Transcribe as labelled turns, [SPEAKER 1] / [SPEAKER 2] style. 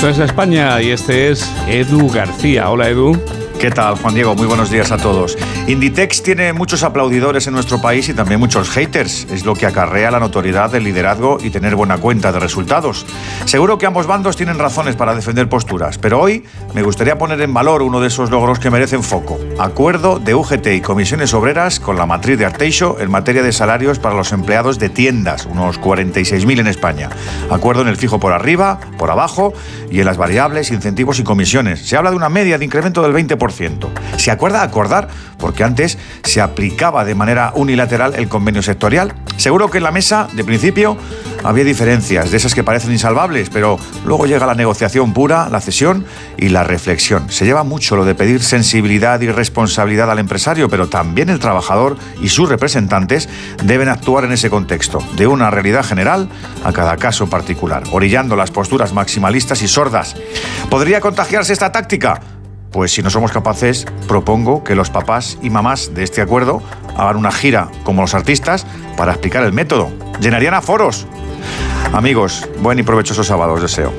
[SPEAKER 1] Esto es España y este es Edu García. Hola Edu.
[SPEAKER 2] ¿Qué tal, Juan Diego? Muy buenos días a todos. Inditex tiene muchos aplaudidores en nuestro país y también muchos haters. Es lo que acarrea la notoriedad del liderazgo y tener buena cuenta de resultados. Seguro que ambos bandos tienen razones para defender posturas, pero hoy me gustaría poner en valor uno de esos logros que merecen foco. Acuerdo de UGT y comisiones obreras con la matriz de Arteixo en materia de salarios para los empleados de tiendas, unos 46.000 en España. Acuerdo en el fijo por arriba, por abajo y en las variables, incentivos y comisiones. Se habla de una media de incremento del 20%. ¿Se acuerda acordar? Porque antes se aplicaba de manera unilateral el convenio sectorial. Seguro que en la mesa, de principio, había diferencias, de esas que parecen insalvables, pero luego llega la negociación pura, la cesión y la reflexión. Se lleva mucho lo de pedir sensibilidad y responsabilidad al empresario, pero también el trabajador y sus representantes deben actuar en ese contexto, de una realidad general a cada caso particular, orillando las posturas maximalistas y sordas. ¿Podría contagiarse esta táctica? Pues si no somos capaces, propongo que los papás y mamás de este acuerdo hagan una gira como los artistas para explicar el método. Llenarían a foros. Amigos, buen y provechoso sábado os deseo.